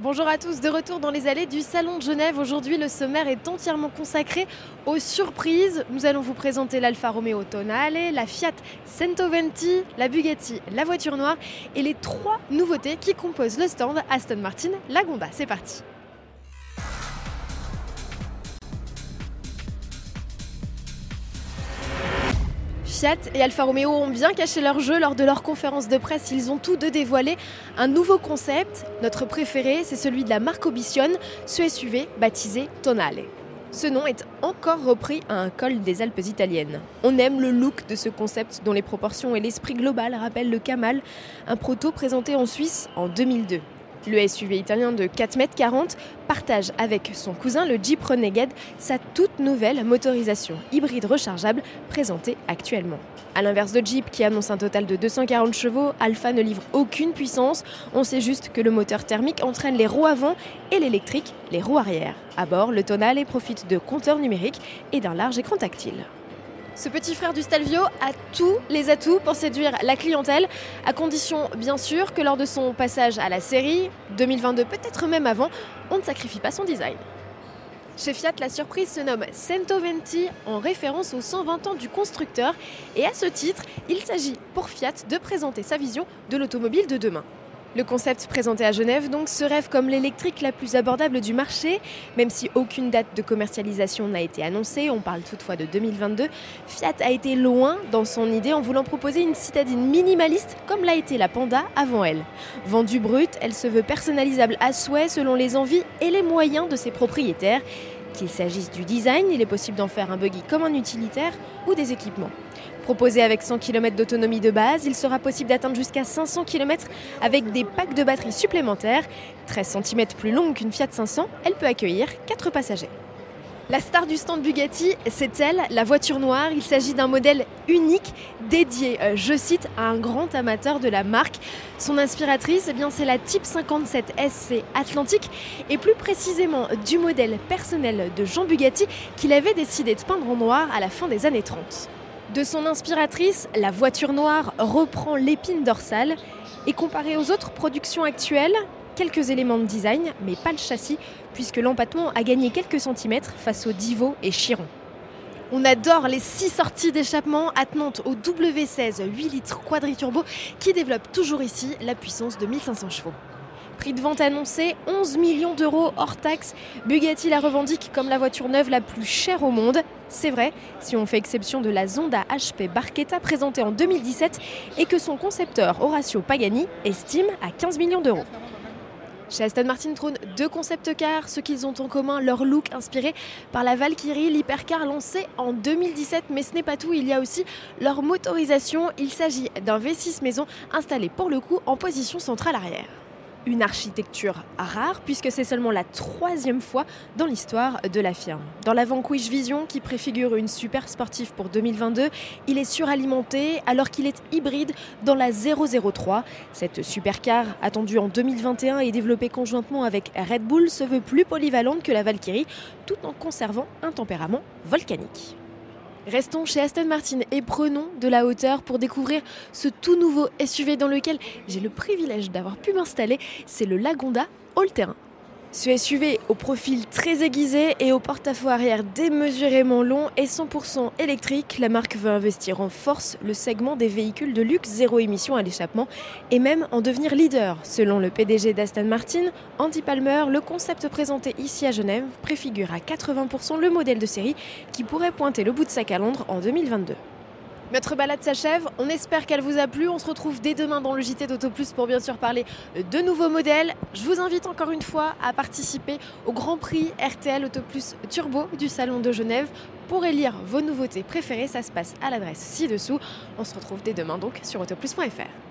Bonjour à tous, de retour dans les allées du Salon de Genève. Aujourd'hui, le sommaire est entièrement consacré aux surprises. Nous allons vous présenter l'Alfa Romeo Tonale, la Fiat Centoventi, la Bugatti, la voiture noire et les trois nouveautés qui composent le stand Aston Martin Lagonda. C'est parti. Fiat et Alfa Romeo ont bien caché leur jeu lors de leur conférence de presse. Ils ont tous deux dévoilé un nouveau concept. Notre préféré, c'est celui de la marque Obition, ce SUV baptisé Tonale. Ce nom est encore repris à un col des Alpes italiennes. On aime le look de ce concept dont les proportions et l'esprit global rappellent le Kamal, un proto présenté en Suisse en 2002. Le SUV italien de 4,40 m partage avec son cousin le Jeep Renegade sa toute nouvelle motorisation hybride rechargeable présentée actuellement. A l'inverse de Jeep qui annonce un total de 240 chevaux, Alpha ne livre aucune puissance. On sait juste que le moteur thermique entraîne les roues avant et l'électrique les roues arrière. À bord, le Tonale profite de compteurs numériques et d'un large écran tactile. Ce petit frère du Stelvio a tous les atouts pour séduire la clientèle, à condition bien sûr que lors de son passage à la série, 2022 peut-être même avant, on ne sacrifie pas son design. Chez Fiat, la surprise se nomme Centoventi en référence aux 120 ans du constructeur et à ce titre, il s'agit pour Fiat de présenter sa vision de l'automobile de demain. Le concept présenté à Genève donc se rêve comme l'électrique la plus abordable du marché, même si aucune date de commercialisation n'a été annoncée, on parle toutefois de 2022. Fiat a été loin dans son idée en voulant proposer une citadine minimaliste comme l'a été la Panda avant elle. Vendue brute, elle se veut personnalisable à souhait selon les envies et les moyens de ses propriétaires. Qu'il s'agisse du design, il est possible d'en faire un buggy comme un utilitaire ou des équipements. Proposé avec 100 km d'autonomie de base, il sera possible d'atteindre jusqu'à 500 km avec des packs de batterie supplémentaires. 13 cm plus longue qu'une Fiat 500, elle peut accueillir 4 passagers. La star du stand Bugatti, c'est elle, la voiture noire. Il s'agit d'un modèle unique dédié, euh, je cite, à un grand amateur de la marque. Son inspiratrice, eh c'est la Type 57 SC Atlantique et plus précisément du modèle personnel de Jean Bugatti qu'il avait décidé de peindre en noir à la fin des années 30. De son inspiratrice, la voiture noire reprend l'épine dorsale et comparée aux autres productions actuelles, quelques éléments de design, mais pas le châssis, puisque l'empattement a gagné quelques centimètres face au Divo et Chiron. On adore les 6 sorties d'échappement attenantes au W16 8 litres quadriturbo qui développe toujours ici la puissance de 1500 chevaux. Prix de vente annoncé 11 millions d'euros hors taxe. Bugatti la revendique comme la voiture neuve la plus chère au monde. C'est vrai, si on fait exception de la Zonda HP Barchetta présentée en 2017 et que son concepteur Horacio Pagani estime à 15 millions d'euros. Chez Aston Martin trône deux concept cars, ce qu'ils ont en commun, leur look inspiré par la Valkyrie, l'hypercar lancé en 2017. Mais ce n'est pas tout, il y a aussi leur motorisation. Il s'agit d'un V6 maison installé pour le coup en position centrale arrière une architecture rare puisque c'est seulement la troisième fois dans l'histoire de la firme. Dans la Vanquish Vision qui préfigure une super sportive pour 2022, il est suralimenté alors qu'il est hybride dans la 003. Cette supercar attendue en 2021 et développée conjointement avec Red Bull se veut plus polyvalente que la Valkyrie tout en conservant un tempérament volcanique. Restons chez Aston Martin et prenons de la hauteur pour découvrir ce tout nouveau SUV dans lequel j'ai le privilège d'avoir pu m'installer. C'est le Lagonda All-Terrain. Ce SUV au profil très aiguisé et au porte-à-faux arrière démesurément long est 100% électrique, la marque veut investir en force le segment des véhicules de luxe zéro émission à l'échappement et même en devenir leader. Selon le PDG d'Aston Martin, Andy Palmer, le concept présenté ici à Genève préfigure à 80% le modèle de série qui pourrait pointer le bout de sa calandre en 2022. Notre balade s'achève, on espère qu'elle vous a plu. On se retrouve dès demain dans le JT d'Auto Plus pour bien sûr parler de nouveaux modèles. Je vous invite encore une fois à participer au Grand Prix RTL Auto Plus Turbo du Salon de Genève pour élire vos nouveautés préférées. Ça se passe à l'adresse ci-dessous. On se retrouve dès demain donc sur autoplus.fr.